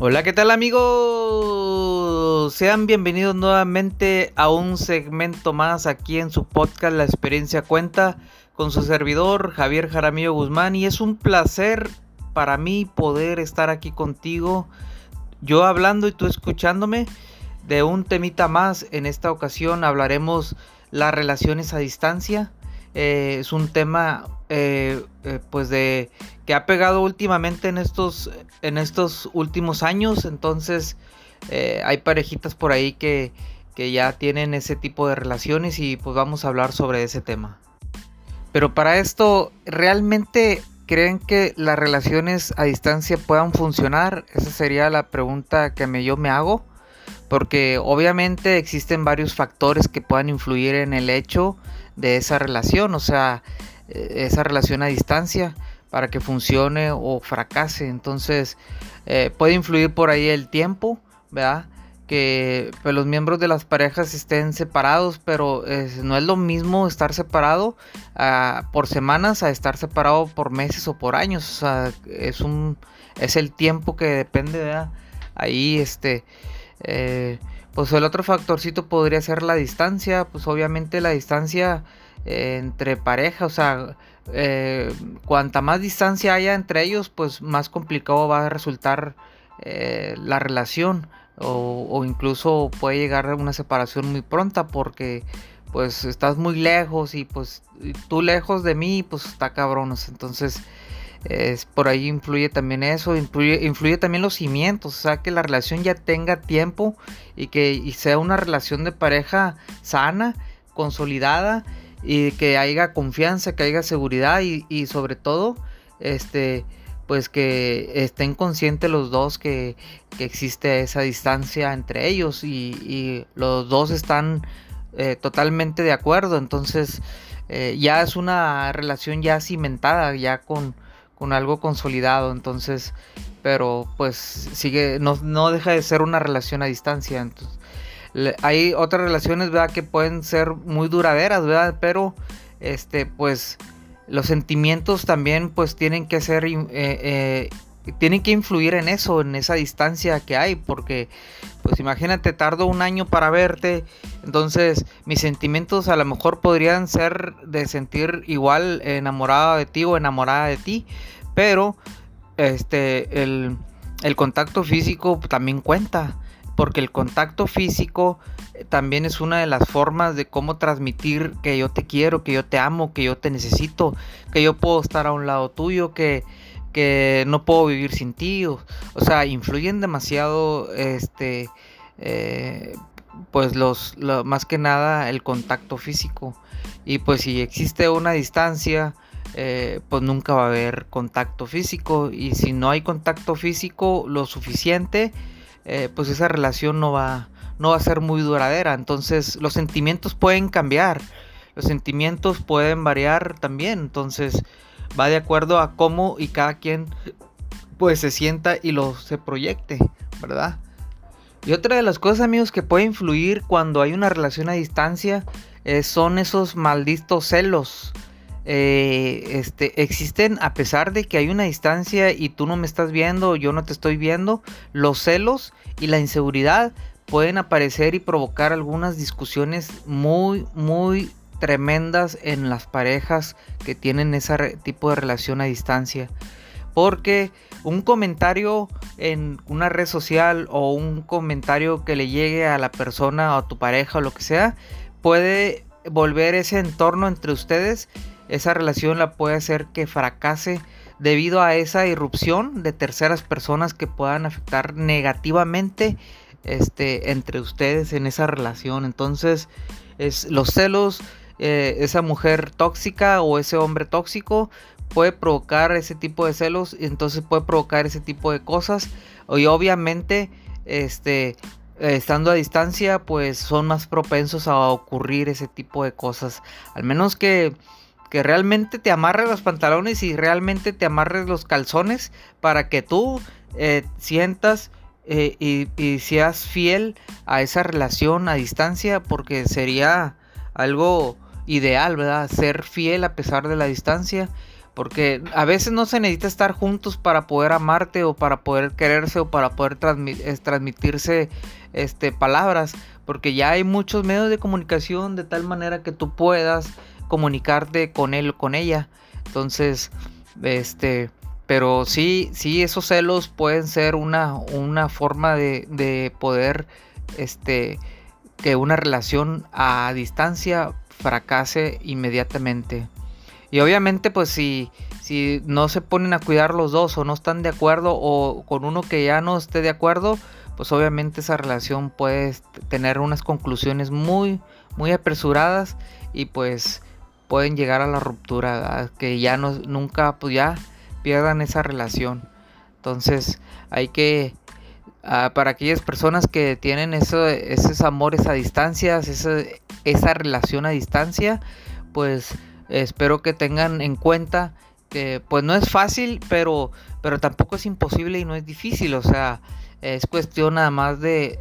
Hola, ¿qué tal amigos? Sean bienvenidos nuevamente a un segmento más aquí en su podcast La experiencia cuenta con su servidor Javier Jaramillo Guzmán y es un placer para mí poder estar aquí contigo, yo hablando y tú escuchándome de un temita más. En esta ocasión hablaremos las relaciones a distancia. Eh, es un tema eh, eh, pues de que ha pegado últimamente en estos en estos últimos años. Entonces hay parejitas por ahí que, que ya tienen ese tipo de relaciones y pues vamos a hablar sobre ese tema. Pero para esto realmente creen que las relaciones a distancia puedan funcionar esa sería la pregunta que me, yo me hago. Porque obviamente existen varios factores que puedan influir en el hecho de esa relación, o sea, eh, esa relación a distancia para que funcione o fracase. Entonces, eh, puede influir por ahí el tiempo, ¿verdad? Que pues, los miembros de las parejas estén separados, pero no es lo mismo estar separado ah, por semanas a estar separado por meses o por años. O sea, es un es el tiempo que depende, ¿verdad? Ahí, este, eh, pues el otro factorcito podría ser la distancia, pues obviamente la distancia eh, entre pareja, o sea, eh, cuanta más distancia haya entre ellos, pues más complicado va a resultar la relación o, incluso puede llegar a una separación muy pronta porque pues estás muy lejos y pues tú lejos de mí, pues está cabronos, entonces es, por ahí influye también eso, influye, influye, también los cimientos, o sea, que la relación ya tenga tiempo y que sea una relación de pareja sana, consolidada y que haya confianza, que haya seguridad y, sobre todo, este, pues que estén conscientes los dos que, existe esa distancia entre ellos y, los dos están eh, totalmente de acuerdo, entonces eh, ya es una relación ya cimentada, ya con con algo consolidado, entonces, pero pues sigue, no, no deja de ser una relación a distancia, entonces, hay otras relaciones, ¿verdad? Que pueden ser muy duraderas, ¿verdad? Pero, este, pues, los sentimientos también, pues, tienen que ser, eh, eh, tienen que influir en eso, en esa distancia que hay, porque, pues, imagínate, tardo un año para verte, entonces, mis sentimientos a lo mejor podrían ser de sentir igual enamorado de ti o enamorada de ti, pero este, el, contacto físico también cuenta, porque el contacto físico eh, también es una de las formas de cómo transmitir que yo te quiero, que yo te amo, que yo te necesito, que yo puedo estar a un lado tuyo, que, que no puedo vivir sin ti. O, sea, influyen demasiado, este, eh, pues los, más que nada el contacto físico. Y pues si existe una distancia, eh, pues nunca va a haber contacto físico. Y si no hay contacto físico lo suficiente eh, pues esa relación no va no va a ser muy duradera. Entonces los sentimientos pueden cambiar. Los sentimientos pueden variar también. Entonces va de acuerdo a cómo y cada quien pues se sienta y lo se proyecte verdad y otra de las cosas amigos que puede influir cuando hay una relación a distancia eh, son esos malditos celos eh, este, existen a pesar de que hay una distancia y tú no me estás viendo, yo no te estoy viendo, los celos y la inseguridad pueden aparecer y provocar algunas discusiones muy, muy tremendas en las parejas que tienen ese tipo de relación a distancia. Porque un comentario en una red social o un comentario que le llegue a la persona o a tu pareja o lo que sea, puede volver ese entorno entre ustedes esa relación la puede hacer que fracase debido a esa irrupción de terceras personas que puedan afectar negativamente este, entre ustedes en esa relación. Entonces, es, los celos, eh, esa mujer tóxica o ese hombre tóxico puede provocar ese tipo de celos y entonces puede provocar ese tipo de cosas. Y obviamente, este, estando a distancia, pues son más propensos a ocurrir ese tipo de cosas. Al menos que que realmente te amarres los pantalones y realmente te amarres los calzones para que tú eh, sientas eh, y, seas fiel a esa relación a distancia porque sería algo ideal, ¿verdad? Ser fiel a pesar de la distancia Porque a veces no se necesita estar juntos para poder amarte o para poder quererse o para poder transmitirse este, palabras. Porque ya hay muchos medios de comunicación de tal manera que tú puedas comunicarte con él o con ella. Entonces, este, pero sí, sí, esos celos pueden ser una, una forma de, de poder, este, que una relación a distancia fracase inmediatamente. Y obviamente, pues si, si no se ponen a cuidar los dos o no están de acuerdo o con uno que ya no esté de acuerdo, pues obviamente esa relación puede tener unas conclusiones muy, muy apresuradas y pues pueden llegar a la ruptura, que ya no, nunca, pues ya pierdan esa relación. Entonces hay que, ah, para aquellas personas que tienen eso, esos amores a distancia, esa, esa relación a distancia, pues espero que tengan en cuenta que pues no es fácil, pero, pero tampoco es imposible y no es difícil. O sea, es cuestión nada más de,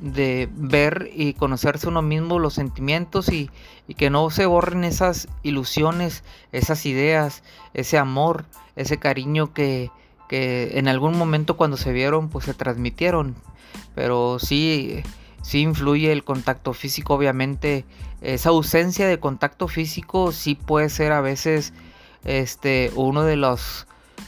de, ver y conocerse uno mismo los sentimientos y, y, que no se borren esas ilusiones, esas ideas, ese amor, ese cariño que, que en algún momento cuando se vieron pues se transmitieron. Pero sí, sí influye el contacto físico, obviamente. Esa ausencia de contacto físico sí puede ser a veces este uno de los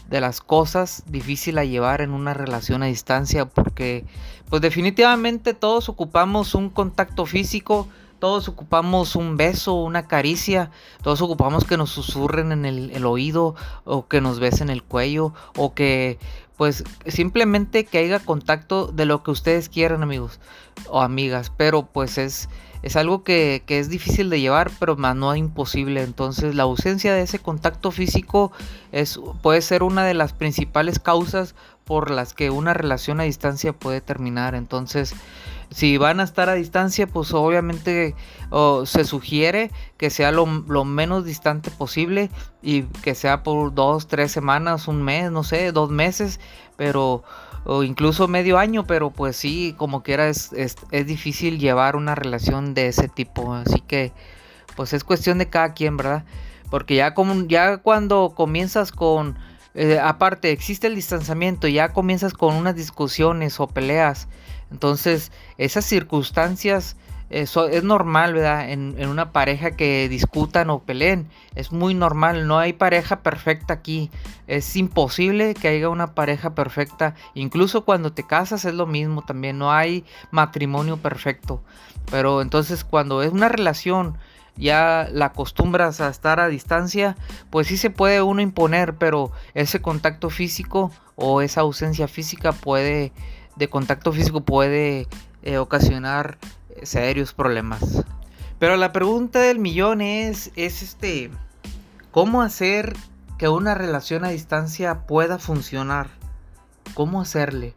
de las cosas difícil a llevar en una relación a distancia porque pues definitivamente todos ocupamos un contacto físico, todos ocupamos un beso, una caricia, todos ocupamos que nos susurren en el, el oído o que nos besen el cuello o que pues simplemente que haya contacto de lo que ustedes quieran amigos o amigas, pero pues es, es algo que, es difícil de llevar, pero más no imposible. Entonces la ausencia de ese contacto físico es, puede ser una de las principales causas por las que una relación a distancia puede terminar. Entonces, si van a estar a distancia, pues obviamente se sugiere que sea lo, lo, menos distante posible y que sea por dos, tres semanas, un mes, no sé, dos meses, pero o incluso medio año, pero pues sí, como quiera es, es, es difícil llevar una relación de ese tipo, así que pues es cuestión de cada quien, ¿verdad? Porque ya, como, ya cuando comienzas con, eh, aparte existe el distanciamiento, ya comienzas con unas discusiones o peleas, entonces esas circunstancias eso es normal, ¿verdad? En, en, una pareja que discutan o peleen. Es muy normal. No hay pareja perfecta aquí. Es imposible que haya una pareja perfecta. Incluso cuando te casas es lo mismo también. No hay matrimonio perfecto. Pero entonces cuando es una relación ya la acostumbras a estar a distancia, pues sí se puede uno imponer, pero ese contacto físico o esa ausencia física puede, de contacto físico puede eh, ocasionar serios problemas. Pero la pregunta del millón es, es este, ¿cómo hacer que una relación a distancia pueda funcionar? ¿Cómo hacerle?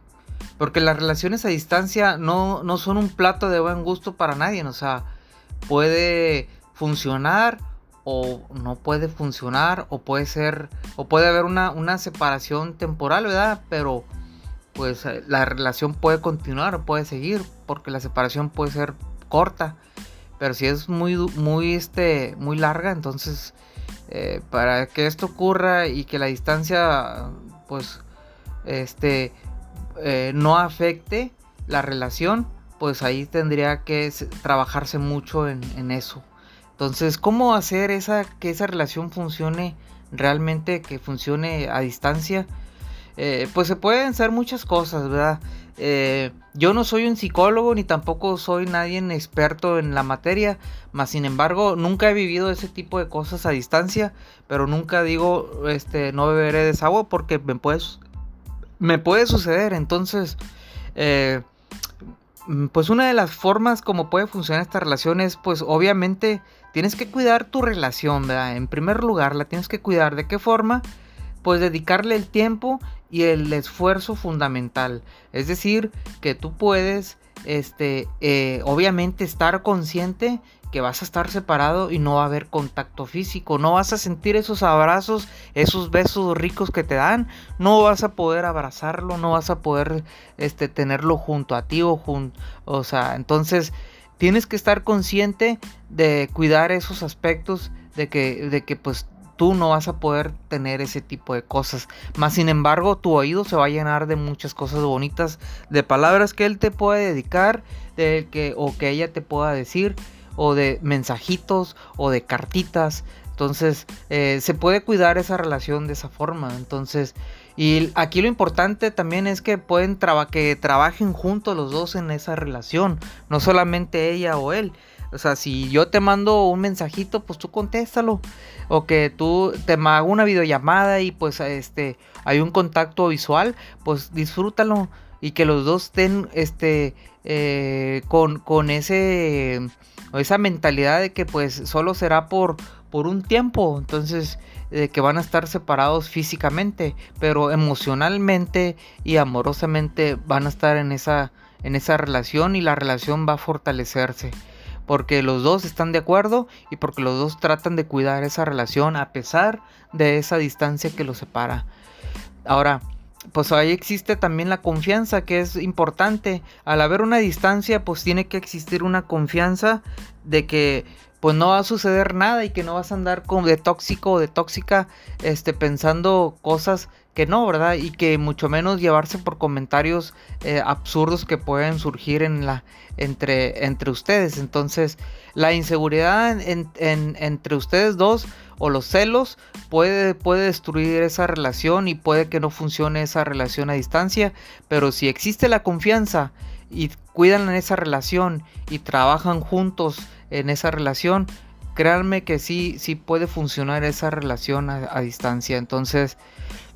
Porque las relaciones a distancia no, no son un plato de buen gusto para nadie, o sea, puede funcionar o no puede funcionar o puede ser o puede haber una, una separación temporal, ¿verdad? Pero pues eh, la relación puede continuar o puede seguir porque la separación puede ser corta pero si es muy muy este muy larga entonces eh, para que esto ocurra y que la distancia pues este eh, no afecte la relación pues ahí tendría que trabajarse mucho en, en, eso entonces cómo hacer esa que esa relación funcione realmente que funcione a distancia eh, pues se pueden hacer muchas cosas, ¿verdad? Eh, yo no soy un psicólogo ni tampoco soy nadie experto en la materia, mas sin embargo nunca he vivido ese tipo de cosas a distancia, pero nunca digo, este, no beberé de esa agua porque me puede, me puede suceder, entonces, eh, pues una de las formas como puede funcionar esta relación es, pues obviamente tienes que cuidar tu relación, ¿verdad? En primer lugar, la tienes que cuidar. ¿De qué forma? Pues dedicarle el tiempo y el esfuerzo fundamental. Es decir, que tú puedes, este, eh, obviamente estar consciente que vas a estar separado y no va a haber contacto físico, no vas a sentir esos abrazos, esos besos ricos que te dan, no vas a poder abrazarlo, no vas a poder este, tenerlo junto a ti o o sea, entonces tienes que estar consciente de cuidar esos aspectos de que, de que pues tú no vas a poder tener ese tipo de cosas. Más sin embargo, tu oído se va a llenar de muchas cosas bonitas, de palabras que él te puede dedicar, de que o que ella te pueda decir, o de mensajitos, o de cartitas. Entonces, eh, se puede cuidar esa relación de esa forma. Entonces, y aquí lo importante también es que pueden que trabajen juntos los dos en esa relación, no solamente ella o él. O sea, si yo te mando un mensajito, pues tú contéstalo. O que tú te hago una videollamada y pues este hay un contacto visual, pues disfrútalo. Y que los dos estén este eh, con, con ese esa mentalidad de que pues solo será por, por un tiempo. Entonces, de que van a estar separados físicamente, pero emocionalmente y amorosamente van a estar en esa, en esa relación y la relación va a fortalecerse. Porque los dos están de acuerdo y porque los dos tratan de cuidar esa relación a pesar de esa distancia que los separa. Ahora, pues ahí existe también la confianza que es importante. Al haber una distancia, pues tiene que existir una confianza de que pues no va a suceder nada y que no vas a andar como de tóxico o de tóxica este pensando cosas que no, ¿verdad? Y que mucho menos llevarse por comentarios eh, absurdos que pueden surgir en la entre entre ustedes. Entonces, la inseguridad entre ustedes dos o los celos puede, puede destruir esa relación y puede que no funcione esa relación a distancia, pero si existe la confianza y cuidan en esa relación y trabajan juntos en esa relación, créanme que sí, sí puede funcionar esa relación a, distancia. Entonces,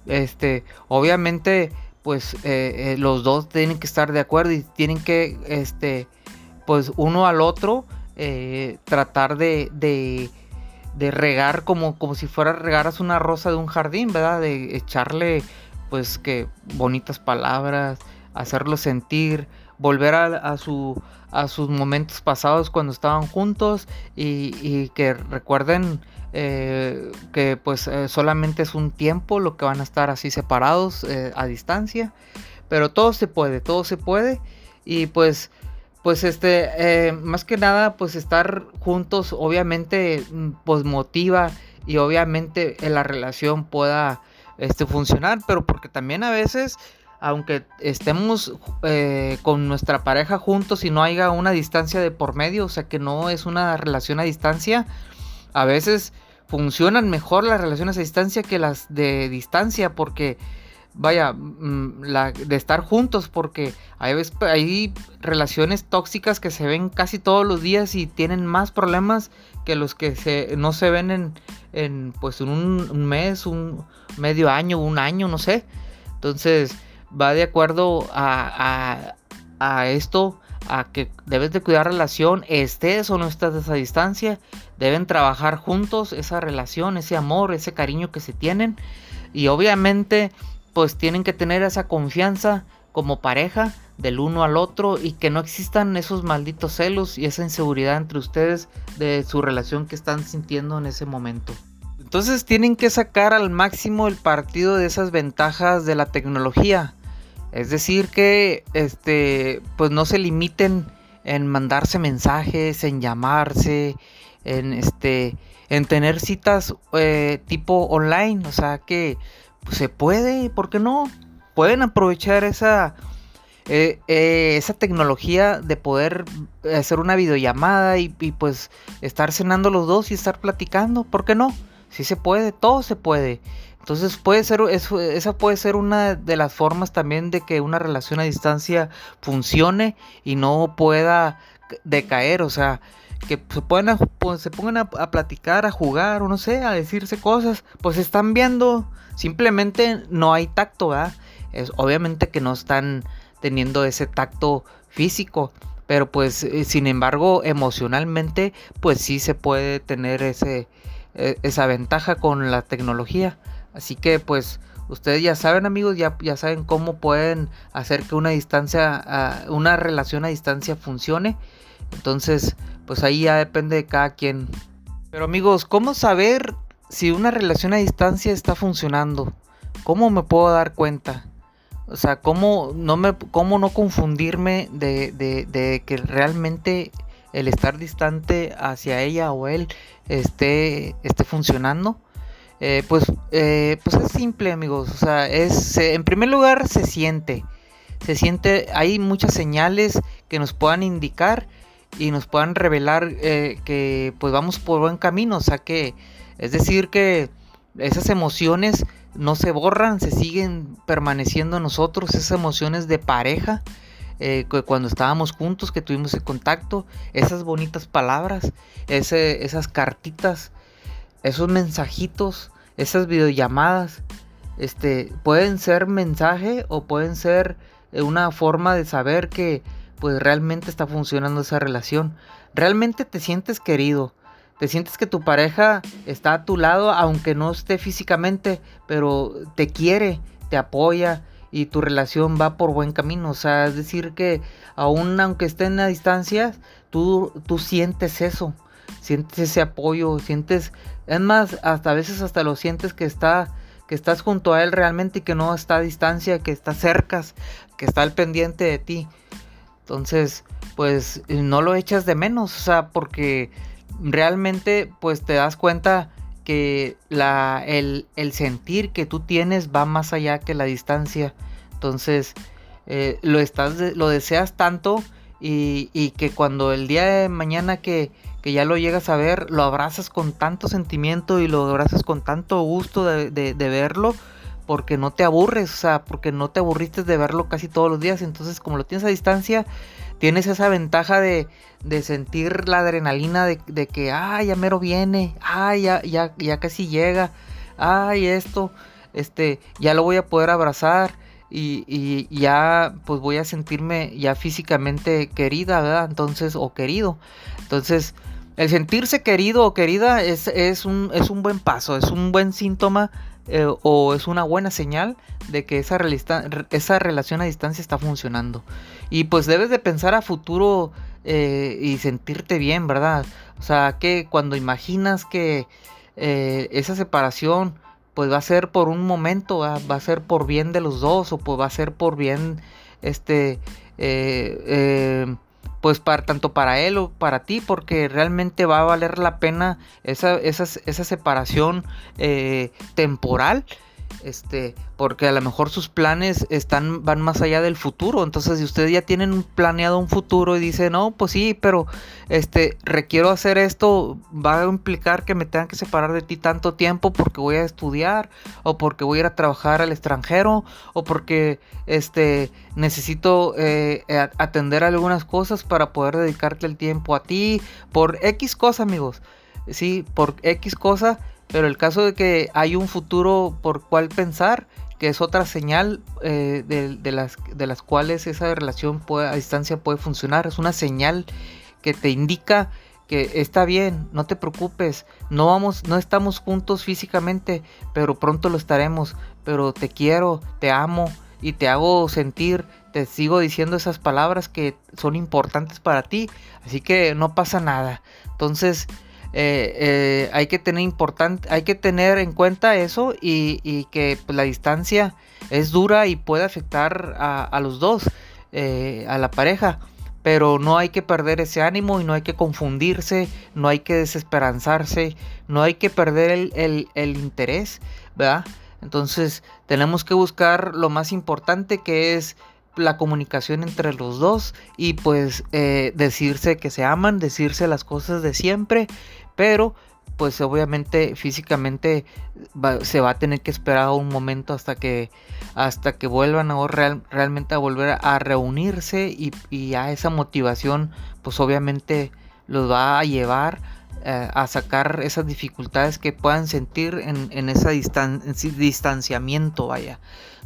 este, obviamente, pues eh, eh, los dos tienen que estar de acuerdo y tienen que, este, pues uno al otro, eh, tratar de, de, regar como, como si fuera regaras una rosa de un jardín, ¿verdad? De echarle, pues, que bonitas palabras, hacerlo sentir, volver a, su, a sus momentos pasados cuando estaban juntos y, que recuerden eh, que pues eh, solamente es un tiempo lo que van a estar así separados eh, a distancia. Pero todo se puede todo se puede. Y pues pues este más que nada pues estar juntos obviamente mm, pues motiva y obviamente la relación pueda este funcionar. Pero porque también a veces aunque estemos con nuestra pareja juntos y no haya una distancia de por medio, o sea que no es una relación a distancia, a veces funcionan mejor las relaciones a distancia que las de distancia, porque vaya, mm, de estar juntos, porque hay, hay relaciones tóxicas que se ven casi todos los días y tienen más problemas que los que se, no se ven en, en pues un, mes, un medio año, un año, no sé. Entonces, va de acuerdo a, esto, a que debes de cuidar relación, estés o no estés a esa distancia, deben trabajar juntos esa relación, ese amor, ese cariño que se tienen y obviamente pues tienen que tener esa confianza como pareja del uno al otro y que no existan esos malditos celos y esa inseguridad entre ustedes de su relación que están sintiendo en ese momento. Entonces tienen que sacar al máximo el partido de esas ventajas de la tecnología. Es decir, que este, pues no se limiten en mandarse mensajes, en llamarse, en este, en tener citas eh, tipo online, o sea que pues, se puede, ¿por qué no? Pueden aprovechar esa eh, eh, esa tecnología de poder hacer una videollamada y, y, pues estar cenando los dos y estar platicando, ¿por qué no? Si se puede, todo se puede. Entonces puede ser, esa puede ser una de las formas también de que una relación a distancia funcione y no pueda decaer, o sea, que se, pueden, pues, se pongan a, platicar, a jugar, no sé, a decirse cosas, pues están viendo, simplemente no hay tacto. Es, obviamente que no están teniendo ese tacto físico, pero pues eh, sin embargo emocionalmente pues sí se puede tener ese, e, esa ventaja con la tecnología. Así que pues ustedes ya saben amigos, ya, saben cómo pueden hacer que una distancia, una relación a distancia funcione. Entonces pues ahí ya depende de cada quien. Pero amigos, ¿cómo saber si una relación a distancia está funcionando? ¿Cómo me puedo dar cuenta? O sea, ¿cómo no, me, cómo no confundirme de, de, de que realmente el estar distante hacia ella o él esté, esté funcionando? Eh, pues, eh, pues es simple, amigos. O sea, es, en primer lugar se siente. Se siente, hay muchas señales que nos puedan indicar y nos puedan revelar eh, que pues vamos por buen camino. O sea que, es decir, que esas emociones no se borran, se siguen permaneciendo en nosotros, esas emociones de pareja. cuando estábamos juntos, que tuvimos el contacto, esas bonitas palabras, esas cartitas esos mensajitos, esas videollamadas, este, pueden ser mensaje o pueden ser eh, una forma de saber que pues realmente está funcionando esa relación. Realmente te sientes querido, te sientes que tu pareja está a tu lado aunque no esté físicamente, pero te quiere, te apoya y tu relación va por buen camino. O sea, es decir que aún aunque estén a distancia, tú, tú sientes eso, sientes ese apoyo, sientes es más, hasta a veces hasta lo sientes que está que estás junto a él realmente y que no está a distancia, que está cerca, que está al pendiente de ti. Entonces, pues no lo echas de menos, o sea, porque realmente pues te das cuenta que la, el, sentir que tú tienes va más allá que la distancia. Entonces, eh, lo, estás, lo deseas tanto y, y que cuando el día de mañana que, que ya lo llegas a ver, lo abrazas con tanto sentimiento y lo abrazas con tanto gusto de, verlo, porque no te aburres, o sea, porque no te aburriste de verlo casi todos los días. Entonces, como lo tienes a distancia, tienes esa ventaja de, sentir la adrenalina de, que, ay, ya mero viene, ay, ya, ya, ya casi llega, ay, esto, este, ya lo voy a poder abrazar. Y, y, ya pues voy a sentirme ya físicamente querida, ¿verdad? Entonces, o querido. Entonces, el sentirse querido o querida es, es, un, es un buen paso, es un buen síntoma eh, o es una buena señal de que esa, esa relación a distancia está funcionando. Y pues debes de pensar a futuro eh, y sentirte bien, ¿verdad? O sea, que cuando imaginas que eh, esa separación pues va a ser por un momento, va a ser por bien de los dos o pues va a ser por bien este pues para, tanto para él o para ti, porque realmente va a valer la pena esa, esa, esa separación eh, temporal este, porque a lo mejor sus planes están, van más allá del futuro. Entonces, si ustedes ya tienen planeado un futuro y dicen, no, pues sí, pero este, requiero hacer esto, va a implicar que me tengan que separar de ti tanto tiempo porque voy a estudiar, o porque voy a ir a trabajar al extranjero, o porque este, necesito eh, atender algunas cosas para poder dedicarte el tiempo a ti, por X cosa, amigos. Sí, por X cosa pero el caso de que hay un futuro por cual pensar, que es otra señal eh, de, las, de las cuales esa relación a distancia puede funcionar, es una señal que te indica que está bien, no te preocupes, no vamos, no estamos juntos físicamente, pero pronto lo estaremos, pero te quiero, te amo y te hago sentir, te sigo diciendo esas palabras que son importantes para ti, así que no pasa nada. Entonces, eh, eh, hay que tener importante, hay que tener en cuenta eso y, que pues, la distancia es dura y puede afectar a, los dos, eh, a la pareja. Pero no hay que perder ese ánimo y no hay que confundirse, no hay que desesperanzarse, no hay que perder el, el interés, ¿verdad? Entonces tenemos que buscar lo más importante que es la comunicación entre los dos y pues eh, decirse que se aman, decirse las cosas de siempre, pero pues obviamente físicamente se va a tener que esperar un momento hasta que hasta que vuelvan a realmente volver a reunirse y, y, a esa motivación pues obviamente los va a llevar eh, a sacar esas dificultades que puedan sentir en, en ese distanciamiento vaya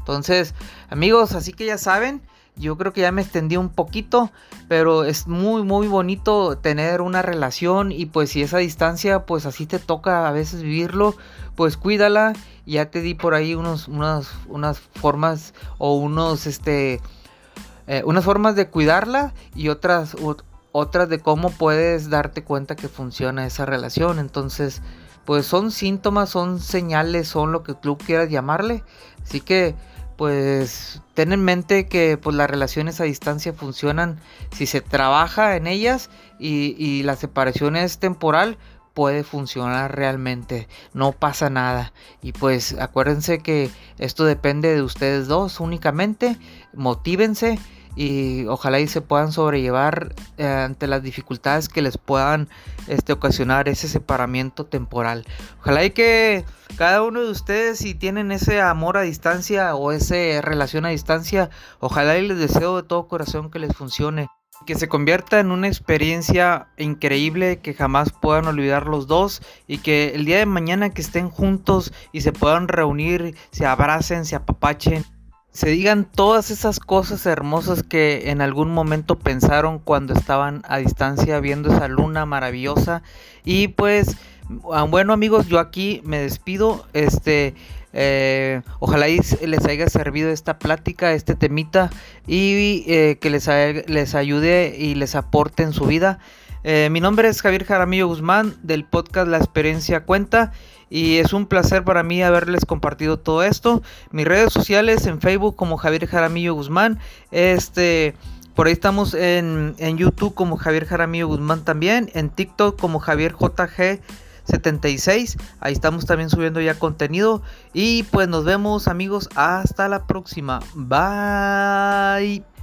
entonces, amigos, así que ya saben, yo creo que ya me extendí un poquito, pero es muy muy bonito tener una relación y pues si esa distancia pues así te toca a veces vivirlo, pues cuídala. Ya te di por ahí unos, unas, unas formas o unos este eh, unas formas de cuidarla y otras otras de cómo puedes darte cuenta que funciona esa relación. Entonces, pues son síntomas, son señales, son lo que tú quieras llamarle. Así que pues ten en mente que pues las relaciones a distancia funcionan si se trabaja en ellas y, la separación es temporal puede funcionar realmente, no pasa nada. Y pues acuérdense que esto depende de ustedes dos únicamente, motívense y ojalá y se puedan sobrellevar eh, ante las dificultades que les puedan este, ocasionar ese separamiento temporal. Ojalá y que cada uno de ustedes si tienen ese amor a distancia o esa relación a distancia, ojalá y les deseo de todo corazón que les funcione. Que se convierta en una experiencia increíble que jamás puedan olvidar los dos y que el día de mañana que estén juntos y se puedan reunir, se abracen, se apapachen se digan todas esas cosas hermosas que en algún momento pensaron cuando estaban a distancia viendo esa luna maravillosa. Y pues, ah, bueno amigos, yo aquí me despido. Este, eh, ojalá les haya servido esta plática, este temita y eh, que les, les ayude y les aporte en su vida. Eh, mi nombre es Javier Jaramillo Guzmán del podcast La Experiencia Cuenta y es un placer para mí haberles compartido todo esto. Mis redes sociales en Facebook como Javier Jaramillo Guzmán. Este, por ahí estamos en, en YouTube como Javier Jaramillo Guzmán también. En TikTok como Javier JG. 76. Ahí estamos también subiendo ya contenido. Y pues nos vemos amigos. Hasta la próxima. Bye.